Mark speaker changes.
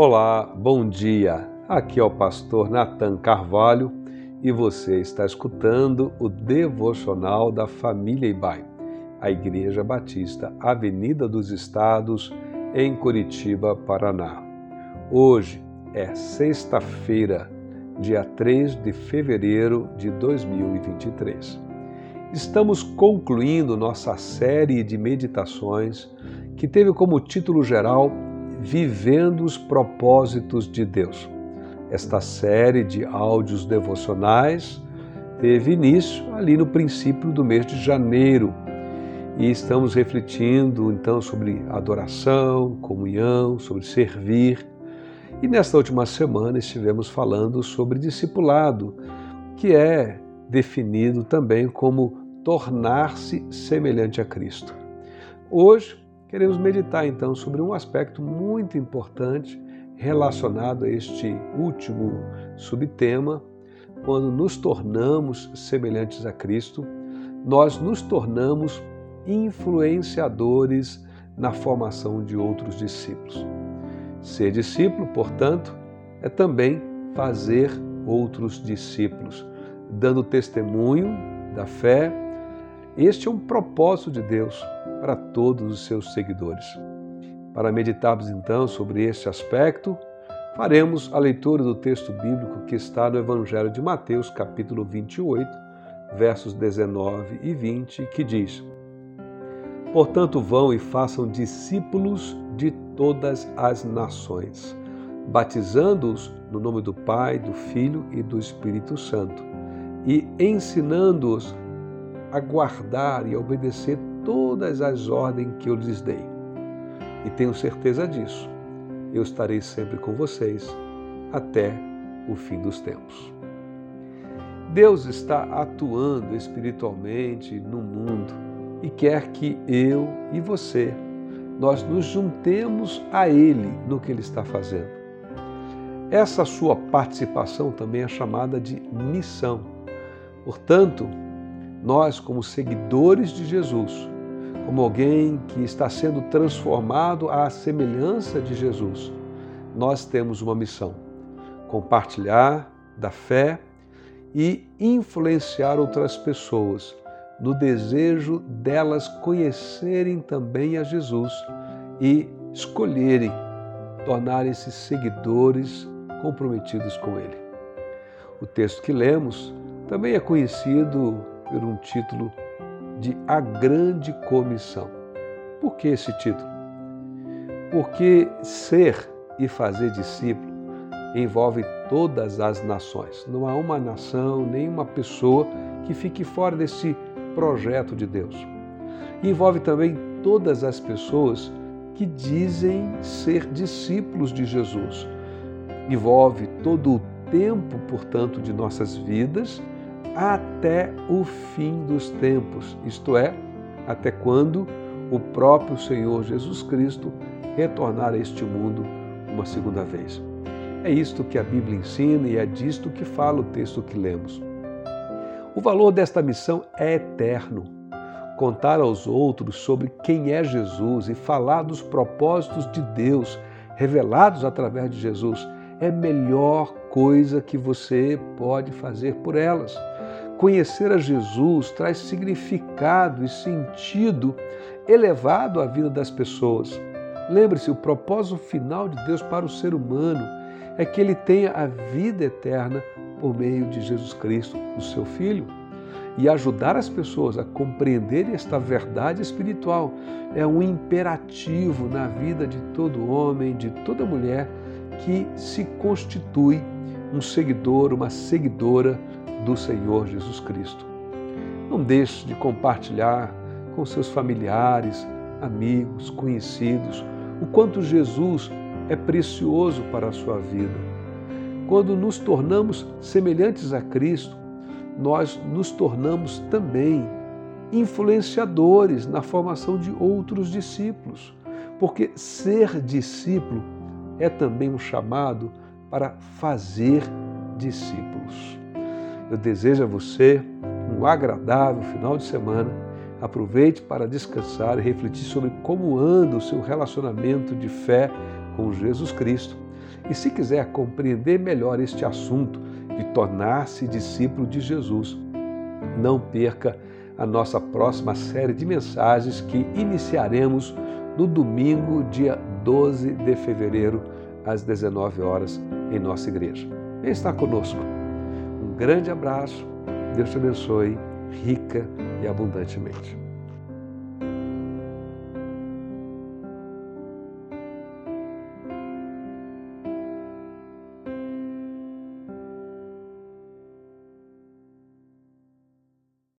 Speaker 1: Olá, bom dia. Aqui é o pastor Nathan Carvalho e você está escutando o devocional da família Ibai, a Igreja Batista Avenida dos Estados, em Curitiba, Paraná. Hoje é sexta-feira, dia 3 de fevereiro de 2023. Estamos concluindo nossa série de meditações que teve como título geral Vivendo os Propósitos de Deus. Esta série de áudios devocionais teve início ali no princípio do mês de janeiro e estamos refletindo então sobre adoração, comunhão, sobre servir. E nesta última semana estivemos falando sobre discipulado, que é definido também como tornar-se semelhante a Cristo. Hoje Queremos meditar então sobre um aspecto muito importante relacionado a este último subtema. Quando nos tornamos semelhantes a Cristo, nós nos tornamos influenciadores na formação de outros discípulos. Ser discípulo, portanto, é também fazer outros discípulos, dando testemunho da fé este é um propósito de Deus para todos os seus seguidores. Para meditarmos então sobre este aspecto, faremos a leitura do texto bíblico que está no Evangelho de Mateus, capítulo 28, versos 19 e 20, que diz: Portanto, vão e façam discípulos de todas as nações, batizando-os no nome do Pai, do Filho e do Espírito Santo, e ensinando-os a guardar e a obedecer todas as ordens que eu lhes dei. E tenho certeza disso. Eu estarei sempre com vocês até o fim dos tempos. Deus está atuando espiritualmente no mundo e quer que eu e você nós nos juntemos a Ele no que Ele está fazendo. Essa sua participação também é chamada de missão. Portanto, nós, como seguidores de Jesus, como alguém que está sendo transformado à semelhança de Jesus, nós temos uma missão: compartilhar da fé e influenciar outras pessoas no desejo delas conhecerem também a Jesus e escolherem tornarem-se seguidores comprometidos com Ele. O texto que lemos também é conhecido por um título de A Grande Comissão. Por que esse título? Porque ser e fazer discípulo envolve todas as nações. Não há uma nação, nem uma pessoa que fique fora desse projeto de Deus. Envolve também todas as pessoas que dizem ser discípulos de Jesus. Envolve todo o tempo, portanto, de nossas vidas até o fim dos tempos, isto é, até quando o próprio Senhor Jesus Cristo retornar a este mundo uma segunda vez. É isto que a Bíblia ensina e é disto que fala o texto que lemos. O valor desta missão é eterno. Contar aos outros sobre quem é Jesus e falar dos propósitos de Deus revelados através de Jesus é a melhor coisa que você pode fazer por elas. Conhecer a Jesus traz significado e sentido elevado à vida das pessoas. Lembre-se, o propósito final de Deus para o ser humano é que ele tenha a vida eterna por meio de Jesus Cristo, o seu Filho. E ajudar as pessoas a compreenderem esta verdade espiritual é um imperativo na vida de todo homem, de toda mulher que se constitui um seguidor, uma seguidora do Senhor Jesus Cristo. Não deixe de compartilhar com seus familiares, amigos, conhecidos, o quanto Jesus é precioso para a sua vida. Quando nos tornamos semelhantes a Cristo, nós nos tornamos também influenciadores na formação de outros discípulos, porque ser discípulo é também um chamado para fazer discípulos. Eu desejo a você um agradável final de semana. Aproveite para descansar e refletir sobre como anda o seu relacionamento de fé com Jesus Cristo. E se quiser compreender melhor este assunto de tornar-se discípulo de Jesus, não perca a nossa próxima série de mensagens que iniciaremos no domingo, dia 12 de fevereiro, às 19 horas, em nossa igreja. Vem estar conosco. Um grande abraço, Deus te abençoe rica e abundantemente.